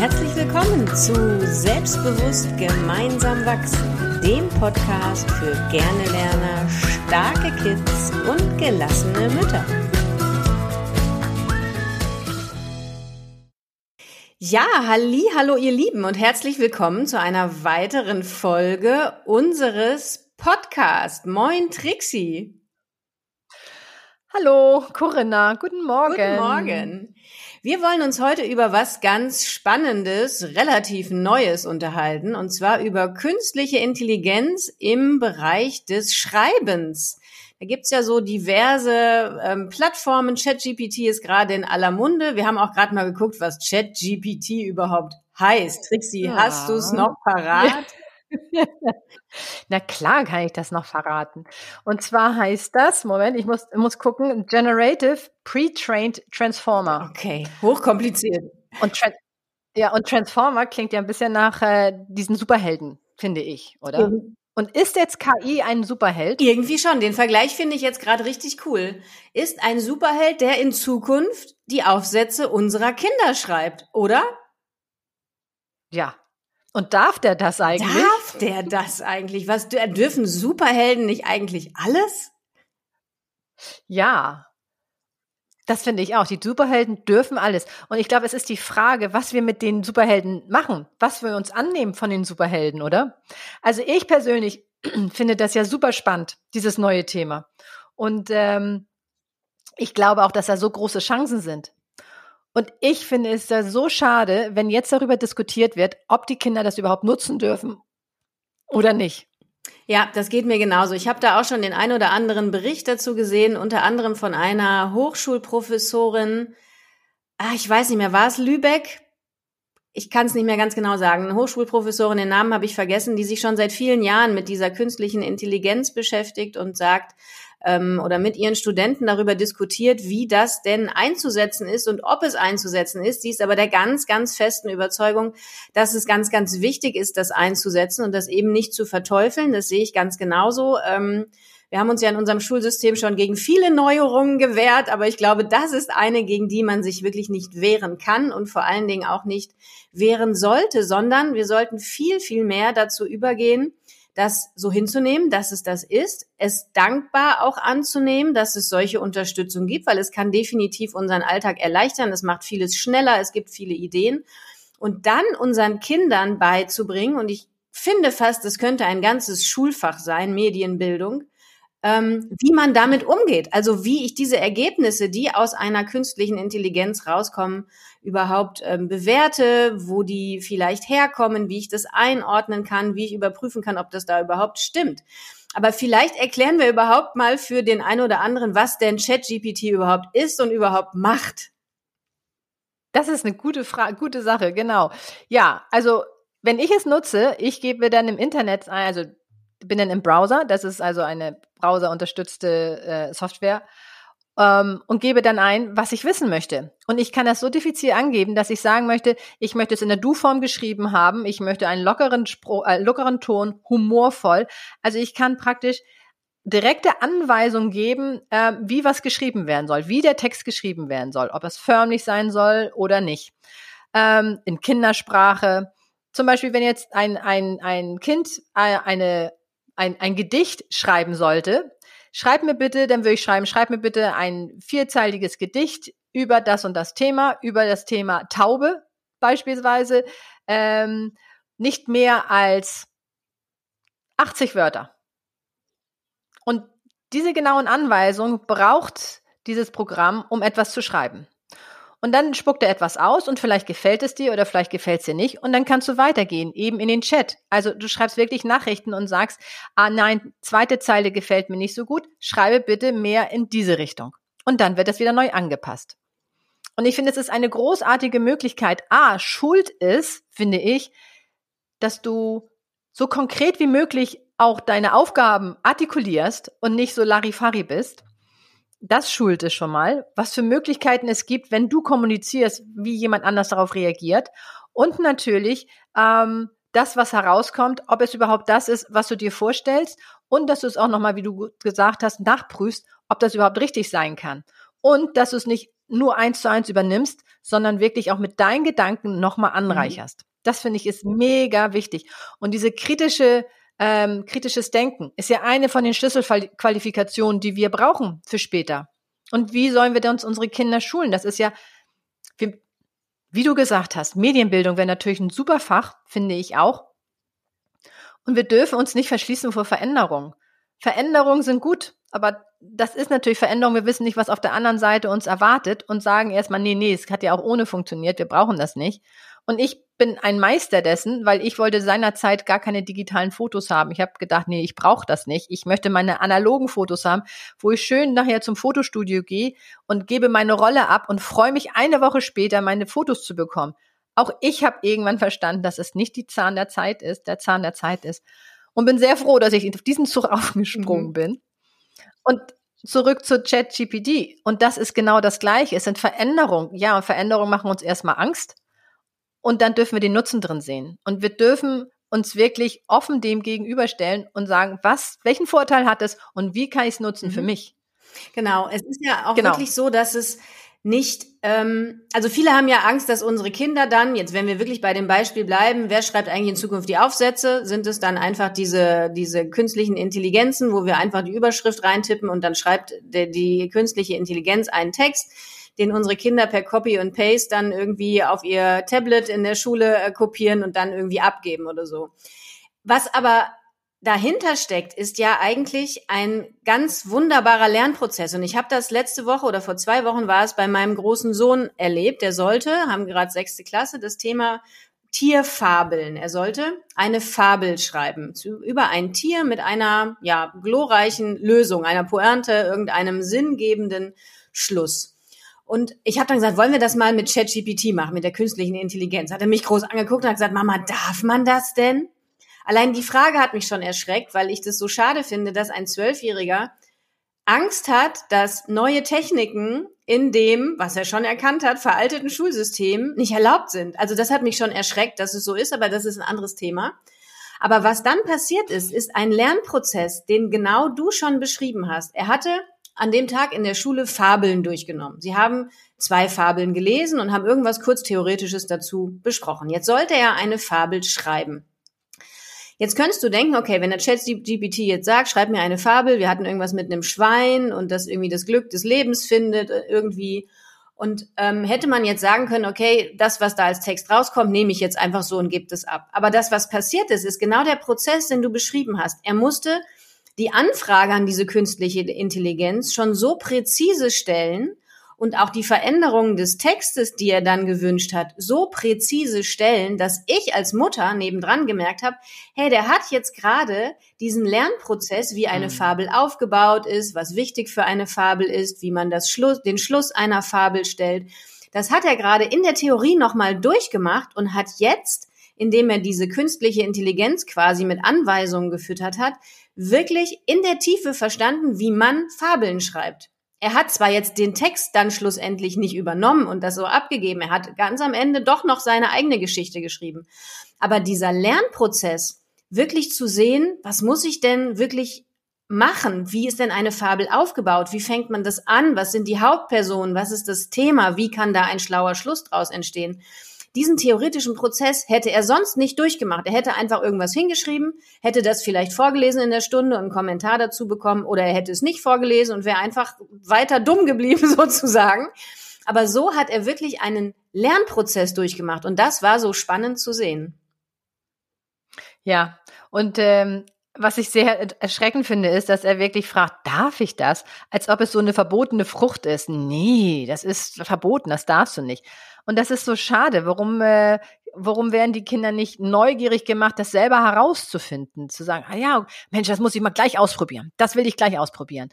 Herzlich willkommen zu Selbstbewusst gemeinsam wachsen, dem Podcast für gerne Lerner, starke Kids und gelassene Mütter. Ja, halli, hallo ihr Lieben und herzlich willkommen zu einer weiteren Folge unseres Podcasts. Moin Trixie. Hallo Corinna, guten Morgen. Guten Morgen. Wir wollen uns heute über was ganz Spannendes, relativ Neues unterhalten, und zwar über künstliche Intelligenz im Bereich des Schreibens. Da gibt's ja so diverse ähm, Plattformen. ChatGPT ist gerade in aller Munde. Wir haben auch gerade mal geguckt, was ChatGPT überhaupt heißt. Trixie, ja. hast du's noch parat? Na klar kann ich das noch verraten. Und zwar heißt das, Moment, ich muss, muss gucken, Generative Pre-Trained Transformer. Okay, hochkompliziert. Und ja, und Transformer klingt ja ein bisschen nach äh, diesen Superhelden, finde ich, oder? Mhm. Und ist jetzt KI ein Superheld? Irgendwie schon. Den Vergleich finde ich jetzt gerade richtig cool. Ist ein Superheld, der in Zukunft die Aufsätze unserer Kinder schreibt, oder? Ja, und darf der das eigentlich? Darf der das eigentlich? Was dürfen Superhelden nicht eigentlich alles? Ja. Das finde ich auch. Die Superhelden dürfen alles. Und ich glaube, es ist die Frage, was wir mit den Superhelden machen, was wir uns annehmen von den Superhelden, oder? Also ich persönlich finde das ja super spannend, dieses neue Thema. Und ähm, ich glaube auch, dass da so große Chancen sind. Und ich finde es da so schade, wenn jetzt darüber diskutiert wird, ob die Kinder das überhaupt nutzen dürfen oder nicht. Ja, das geht mir genauso. Ich habe da auch schon den ein oder anderen Bericht dazu gesehen, unter anderem von einer Hochschulprofessorin. Ah, ich weiß nicht mehr, war es Lübeck? Ich kann es nicht mehr ganz genau sagen. Eine Hochschulprofessorin, den Namen habe ich vergessen, die sich schon seit vielen Jahren mit dieser künstlichen Intelligenz beschäftigt und sagt, ähm, oder mit ihren Studenten darüber diskutiert, wie das denn einzusetzen ist und ob es einzusetzen ist. Sie ist aber der ganz, ganz festen Überzeugung, dass es ganz, ganz wichtig ist, das einzusetzen und das eben nicht zu verteufeln. Das sehe ich ganz genauso. Ähm, wir haben uns ja in unserem Schulsystem schon gegen viele Neuerungen gewehrt, aber ich glaube, das ist eine, gegen die man sich wirklich nicht wehren kann und vor allen Dingen auch nicht wehren sollte, sondern wir sollten viel, viel mehr dazu übergehen, das so hinzunehmen, dass es das ist, es dankbar auch anzunehmen, dass es solche Unterstützung gibt, weil es kann definitiv unseren Alltag erleichtern, es macht vieles schneller, es gibt viele Ideen. Und dann unseren Kindern beizubringen und ich finde fast, es könnte ein ganzes Schulfach sein, Medienbildung, ähm, wie man damit umgeht. Also wie ich diese Ergebnisse, die aus einer künstlichen Intelligenz rauskommen, überhaupt ähm, bewerte, wo die vielleicht herkommen, wie ich das einordnen kann, wie ich überprüfen kann, ob das da überhaupt stimmt. Aber vielleicht erklären wir überhaupt mal für den einen oder anderen, was denn ChatGPT überhaupt ist und überhaupt macht. Das ist eine gute Frage, gute Sache, genau. Ja, also wenn ich es nutze, ich gebe dann im Internet, also bin dann im Browser, das ist also eine browserunterstützte äh, Software, ähm, und gebe dann ein, was ich wissen möchte. Und ich kann das so diffizil angeben, dass ich sagen möchte, ich möchte es in der Du-Form geschrieben haben, ich möchte einen lockeren, Spro äh, lockeren Ton, humorvoll. Also ich kann praktisch direkte Anweisungen geben, äh, wie was geschrieben werden soll, wie der Text geschrieben werden soll, ob es förmlich sein soll oder nicht. Ähm, in Kindersprache. Zum Beispiel, wenn jetzt ein, ein, ein Kind äh, eine, ein, ein Gedicht schreiben sollte, schreib mir bitte, dann würde ich schreiben, schreib mir bitte ein vierzeiliges Gedicht über das und das Thema, über das Thema Taube beispielsweise, ähm, nicht mehr als 80 Wörter. Und diese genauen Anweisungen braucht dieses Programm, um etwas zu schreiben. Und dann spuckt er etwas aus und vielleicht gefällt es dir oder vielleicht gefällt es dir nicht. Und dann kannst du weitergehen, eben in den Chat. Also du schreibst wirklich Nachrichten und sagst, ah nein, zweite Zeile gefällt mir nicht so gut, schreibe bitte mehr in diese Richtung. Und dann wird das wieder neu angepasst. Und ich finde, es ist eine großartige Möglichkeit. A, Schuld ist, finde ich, dass du so konkret wie möglich auch deine Aufgaben artikulierst und nicht so Larifari bist das schult es schon mal, was für Möglichkeiten es gibt, wenn du kommunizierst, wie jemand anders darauf reagiert. Und natürlich ähm, das, was herauskommt, ob es überhaupt das ist, was du dir vorstellst und dass du es auch nochmal, wie du gesagt hast, nachprüfst, ob das überhaupt richtig sein kann. Und dass du es nicht nur eins zu eins übernimmst, sondern wirklich auch mit deinen Gedanken nochmal mhm. anreicherst. Das finde ich ist mega wichtig. Und diese kritische, ähm, kritisches Denken ist ja eine von den Schlüsselqualifikationen, die wir brauchen für später. Und wie sollen wir uns unsere Kinder schulen? Das ist ja, wie, wie du gesagt hast, Medienbildung wäre natürlich ein super Fach, finde ich auch. Und wir dürfen uns nicht verschließen vor Veränderungen. Veränderungen sind gut, aber das ist natürlich Veränderung. Wir wissen nicht, was auf der anderen Seite uns erwartet und sagen erstmal, nee, nee, es hat ja auch ohne funktioniert, wir brauchen das nicht. Und ich bin ein Meister dessen, weil ich wollte seinerzeit gar keine digitalen Fotos haben. Ich habe gedacht, nee, ich brauche das nicht. Ich möchte meine analogen Fotos haben, wo ich schön nachher zum Fotostudio gehe und gebe meine Rolle ab und freue mich eine Woche später, meine Fotos zu bekommen. Auch ich habe irgendwann verstanden, dass es nicht die Zahn der Zeit ist, der Zahn der Zeit ist. Und bin sehr froh, dass ich auf diesen Zug aufgesprungen mhm. bin. Und zurück zu ChatGPT. Und das ist genau das Gleiche. Es sind Veränderungen. Ja, und Veränderungen machen uns erstmal Angst. Und dann dürfen wir den Nutzen drin sehen. Und wir dürfen uns wirklich offen dem gegenüberstellen und sagen, was, welchen Vorteil hat es und wie kann ich es nutzen mhm. für mich? Genau, es ist ja auch genau. wirklich so, dass es nicht, ähm, also viele haben ja Angst, dass unsere Kinder dann, jetzt wenn wir wirklich bei dem Beispiel bleiben, wer schreibt eigentlich in Zukunft die Aufsätze? Sind es dann einfach diese, diese künstlichen Intelligenzen, wo wir einfach die Überschrift reintippen und dann schreibt die, die künstliche Intelligenz einen Text? den unsere Kinder per Copy und Paste dann irgendwie auf ihr Tablet in der Schule äh, kopieren und dann irgendwie abgeben oder so. Was aber dahinter steckt, ist ja eigentlich ein ganz wunderbarer Lernprozess. Und ich habe das letzte Woche oder vor zwei Wochen war es bei meinem großen Sohn erlebt. Der sollte, haben gerade sechste Klasse, das Thema Tierfabeln. Er sollte eine Fabel schreiben über ein Tier mit einer ja glorreichen Lösung, einer Pointe, irgendeinem sinngebenden Schluss. Und ich habe dann gesagt, wollen wir das mal mit ChatGPT machen, mit der künstlichen Intelligenz? Hat er mich groß angeguckt und hat gesagt, Mama, darf man das denn? Allein die Frage hat mich schon erschreckt, weil ich das so schade finde, dass ein Zwölfjähriger Angst hat, dass neue Techniken in dem, was er schon erkannt hat, veralteten Schulsystem nicht erlaubt sind. Also das hat mich schon erschreckt, dass es so ist, aber das ist ein anderes Thema. Aber was dann passiert ist, ist ein Lernprozess, den genau du schon beschrieben hast. Er hatte an dem Tag in der Schule Fabeln durchgenommen. Sie haben zwei Fabeln gelesen und haben irgendwas kurz Theoretisches dazu besprochen. Jetzt sollte er eine Fabel schreiben. Jetzt könntest du denken, okay, wenn der ChatGPT jetzt sagt, schreib mir eine Fabel, wir hatten irgendwas mit einem Schwein und das irgendwie das Glück des Lebens findet, äh, irgendwie. Und ähm, hätte man jetzt sagen können, okay, das, was da als Text rauskommt, nehme ich jetzt einfach so und gebe es ab. Aber das, was passiert ist, ist genau der Prozess, den du beschrieben hast. Er musste die Anfrage an diese künstliche Intelligenz schon so präzise stellen und auch die Veränderungen des Textes, die er dann gewünscht hat, so präzise stellen, dass ich als Mutter nebendran gemerkt habe, hey, der hat jetzt gerade diesen Lernprozess, wie eine mhm. Fabel aufgebaut ist, was wichtig für eine Fabel ist, wie man das Schluss, den Schluss einer Fabel stellt. Das hat er gerade in der Theorie nochmal durchgemacht und hat jetzt indem er diese künstliche Intelligenz quasi mit Anweisungen gefüttert hat, wirklich in der Tiefe verstanden, wie man Fabeln schreibt. Er hat zwar jetzt den Text dann schlussendlich nicht übernommen und das so abgegeben, er hat ganz am Ende doch noch seine eigene Geschichte geschrieben. Aber dieser Lernprozess, wirklich zu sehen, was muss ich denn wirklich machen? Wie ist denn eine Fabel aufgebaut? Wie fängt man das an? Was sind die Hauptpersonen? Was ist das Thema? Wie kann da ein schlauer Schluss draus entstehen? Diesen theoretischen Prozess hätte er sonst nicht durchgemacht. Er hätte einfach irgendwas hingeschrieben, hätte das vielleicht vorgelesen in der Stunde und einen Kommentar dazu bekommen oder er hätte es nicht vorgelesen und wäre einfach weiter dumm geblieben sozusagen. Aber so hat er wirklich einen Lernprozess durchgemacht und das war so spannend zu sehen. Ja, und ähm, was ich sehr erschreckend finde, ist, dass er wirklich fragt, darf ich das? Als ob es so eine verbotene Frucht ist. Nee, das ist verboten, das darfst du nicht. Und das ist so schade. Warum, äh, warum werden die Kinder nicht neugierig gemacht, das selber herauszufinden? Zu sagen, ah ja, Mensch, das muss ich mal gleich ausprobieren. Das will ich gleich ausprobieren.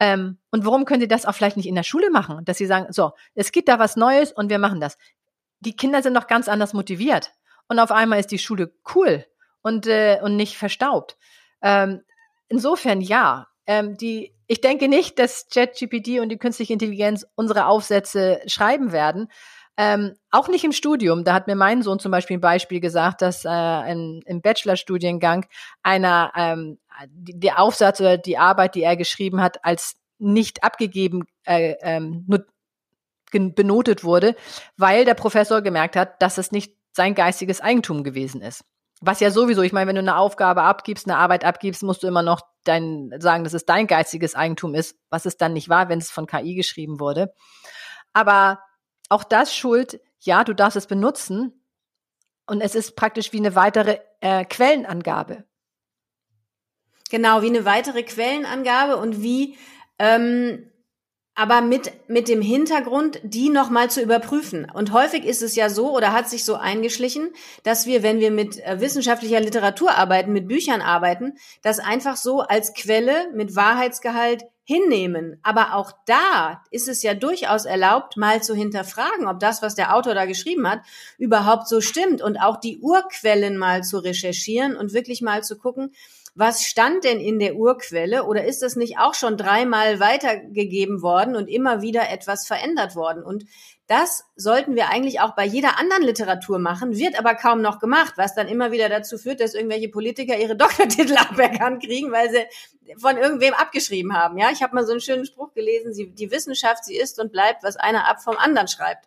Ähm, und warum können sie das auch vielleicht nicht in der Schule machen? Dass sie sagen, so, es gibt da was Neues und wir machen das. Die Kinder sind noch ganz anders motiviert. Und auf einmal ist die Schule cool und, äh, und nicht verstaubt. Ähm, insofern ja. Ähm, die, ich denke nicht, dass ChatGPT und die künstliche Intelligenz unsere Aufsätze schreiben werden. Ähm, auch nicht im Studium. Da hat mir mein Sohn zum Beispiel ein Beispiel gesagt, dass äh, in, im Bachelorstudiengang einer ähm, die Aufsatz oder die Arbeit, die er geschrieben hat, als nicht abgegeben äh, ähm, benotet wurde, weil der Professor gemerkt hat, dass es nicht sein geistiges Eigentum gewesen ist. Was ja sowieso, ich meine, wenn du eine Aufgabe abgibst, eine Arbeit abgibst, musst du immer noch dein, sagen, dass es dein geistiges Eigentum ist, was es dann nicht war, wenn es von KI geschrieben wurde. Aber auch das schuld, ja, du darfst es benutzen und es ist praktisch wie eine weitere äh, Quellenangabe. Genau, wie eine weitere Quellenangabe und wie ähm, aber mit, mit dem Hintergrund, die nochmal zu überprüfen. Und häufig ist es ja so oder hat sich so eingeschlichen, dass wir, wenn wir mit äh, wissenschaftlicher Literatur arbeiten, mit Büchern arbeiten, das einfach so als Quelle mit Wahrheitsgehalt hinnehmen. Aber auch da ist es ja durchaus erlaubt, mal zu hinterfragen, ob das, was der Autor da geschrieben hat, überhaupt so stimmt und auch die Urquellen mal zu recherchieren und wirklich mal zu gucken, was stand denn in der Urquelle oder ist das nicht auch schon dreimal weitergegeben worden und immer wieder etwas verändert worden? Und das sollten wir eigentlich auch bei jeder anderen Literatur machen, wird aber kaum noch gemacht, was dann immer wieder dazu führt, dass irgendwelche Politiker ihre Doktortitel aberkannt kriegen, weil sie von irgendwem abgeschrieben haben. Ja, ich habe mal so einen schönen Spruch gelesen: sie, Die Wissenschaft, sie ist und bleibt, was einer ab vom anderen schreibt.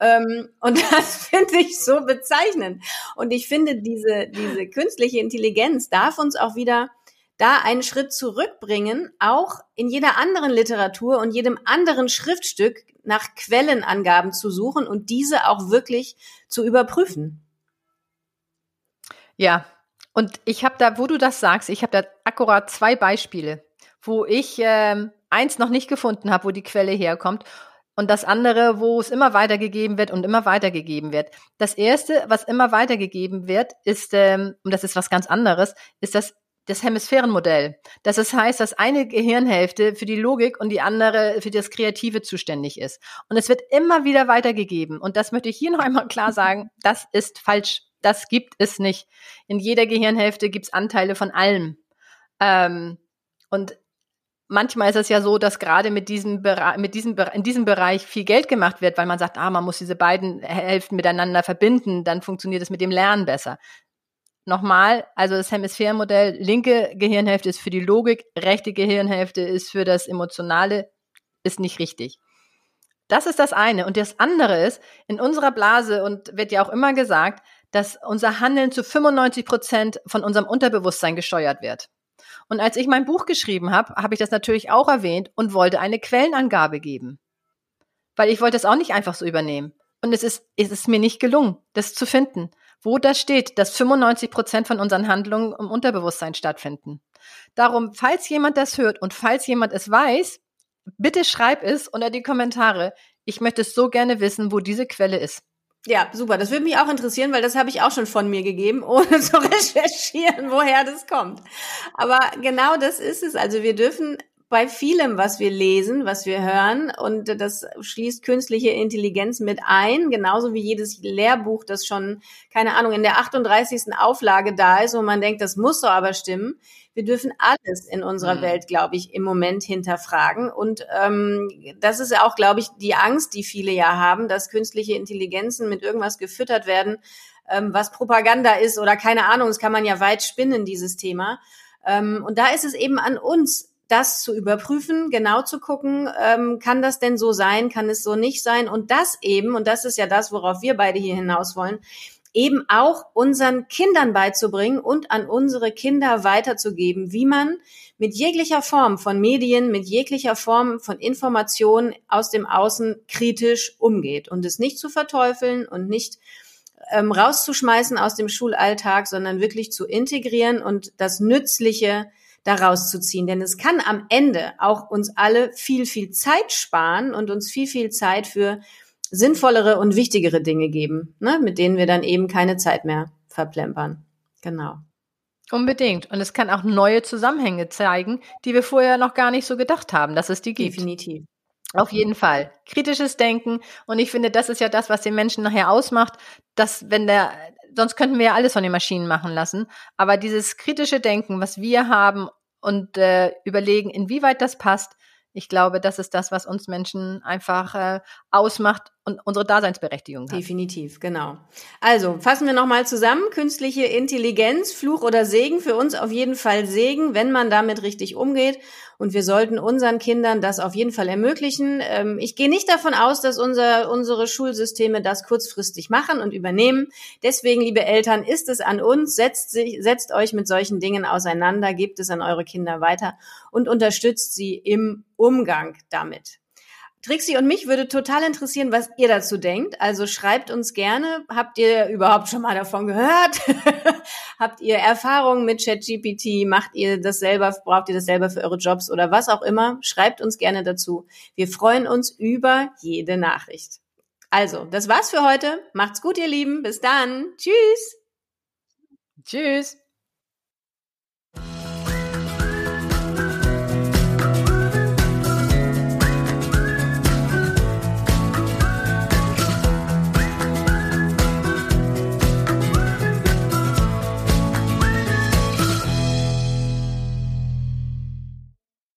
Ähm, und das finde ich so bezeichnend. Und ich finde, diese, diese künstliche Intelligenz darf uns auch wieder da einen Schritt zurückbringen, auch in jeder anderen Literatur und jedem anderen Schriftstück nach Quellenangaben zu suchen und diese auch wirklich zu überprüfen. Ja, und ich habe da, wo du das sagst, ich habe da akkurat zwei Beispiele, wo ich ähm, eins noch nicht gefunden habe, wo die Quelle herkommt und das andere, wo es immer weitergegeben wird und immer weitergegeben wird. Das erste, was immer weitergegeben wird, ist, ähm, und das ist was ganz anderes, ist das das Hemisphärenmodell. Das heißt, dass eine Gehirnhälfte für die Logik und die andere für das Kreative zuständig ist. Und es wird immer wieder weitergegeben. Und das möchte ich hier noch einmal klar sagen, das ist falsch. Das gibt es nicht. In jeder Gehirnhälfte gibt es Anteile von allem. Ähm, und manchmal ist es ja so, dass gerade mit diesem mit diesem in diesem Bereich viel Geld gemacht wird, weil man sagt, ah, man muss diese beiden Hälften miteinander verbinden, dann funktioniert es mit dem Lernen besser. Nochmal, also das Hemisphärenmodell, linke Gehirnhälfte ist für die Logik, rechte Gehirnhälfte ist für das Emotionale, ist nicht richtig. Das ist das eine. Und das andere ist, in unserer Blase und wird ja auch immer gesagt, dass unser Handeln zu 95 Prozent von unserem Unterbewusstsein gesteuert wird. Und als ich mein Buch geschrieben habe, habe ich das natürlich auch erwähnt und wollte eine Quellenangabe geben. Weil ich wollte es auch nicht einfach so übernehmen. Und es ist, es ist mir nicht gelungen, das zu finden, wo das steht, dass 95 Prozent von unseren Handlungen im Unterbewusstsein stattfinden. Darum, falls jemand das hört und falls jemand es weiß, bitte schreib es unter die Kommentare. Ich möchte es so gerne wissen, wo diese Quelle ist. Ja, super. Das würde mich auch interessieren, weil das habe ich auch schon von mir gegeben, ohne zu recherchieren, woher das kommt. Aber genau das ist es. Also wir dürfen bei vielem, was wir lesen, was wir hören, und das schließt künstliche Intelligenz mit ein, genauso wie jedes Lehrbuch, das schon, keine Ahnung, in der 38. Auflage da ist, wo man denkt, das muss so aber stimmen. Wir dürfen alles in unserer mhm. Welt, glaube ich, im Moment hinterfragen. Und ähm, das ist ja auch, glaube ich, die Angst, die viele ja haben, dass künstliche Intelligenzen mit irgendwas gefüttert werden, ähm, was Propaganda ist oder keine Ahnung. Das kann man ja weit spinnen, dieses Thema. Ähm, und da ist es eben an uns, das zu überprüfen, genau zu gucken, ähm, kann das denn so sein, kann es so nicht sein und das eben, und das ist ja das, worauf wir beide hier hinaus wollen, eben auch unseren Kindern beizubringen und an unsere Kinder weiterzugeben, wie man mit jeglicher Form von Medien, mit jeglicher Form von Informationen aus dem Außen kritisch umgeht und es nicht zu verteufeln und nicht ähm, rauszuschmeißen aus dem Schulalltag, sondern wirklich zu integrieren und das Nützliche daraus zu ziehen. Denn es kann am Ende auch uns alle viel, viel Zeit sparen und uns viel, viel Zeit für sinnvollere und wichtigere Dinge geben, ne, mit denen wir dann eben keine Zeit mehr verplempern. Genau. Unbedingt. Und es kann auch neue Zusammenhänge zeigen, die wir vorher noch gar nicht so gedacht haben, dass es die gibt. Definitiv. Auf jeden Fall. Kritisches Denken. Und ich finde, das ist ja das, was den Menschen nachher ausmacht, dass wenn der, sonst könnten wir ja alles von den Maschinen machen lassen. Aber dieses kritische Denken, was wir haben und äh, überlegen, inwieweit das passt, ich glaube, das ist das, was uns Menschen einfach äh, ausmacht und unsere Daseinsberechtigung hat. Definitiv, genau. Also fassen wir nochmal zusammen. Künstliche Intelligenz, Fluch oder Segen, für uns auf jeden Fall Segen, wenn man damit richtig umgeht. Und wir sollten unseren Kindern das auf jeden Fall ermöglichen. Ähm, ich gehe nicht davon aus, dass unser, unsere Schulsysteme das kurzfristig machen und übernehmen. Deswegen, liebe Eltern, ist es an uns. Setzt, sich, setzt euch mit solchen Dingen auseinander, gebt es an eure Kinder weiter und unterstützt sie im Umgang damit. Trixie und mich würde total interessieren, was ihr dazu denkt. Also schreibt uns gerne. Habt ihr überhaupt schon mal davon gehört? Habt ihr Erfahrungen mit ChatGPT? Macht ihr das selber? Braucht ihr das selber für eure Jobs oder was auch immer? Schreibt uns gerne dazu. Wir freuen uns über jede Nachricht. Also, das war's für heute. Macht's gut, ihr Lieben. Bis dann. Tschüss. Tschüss.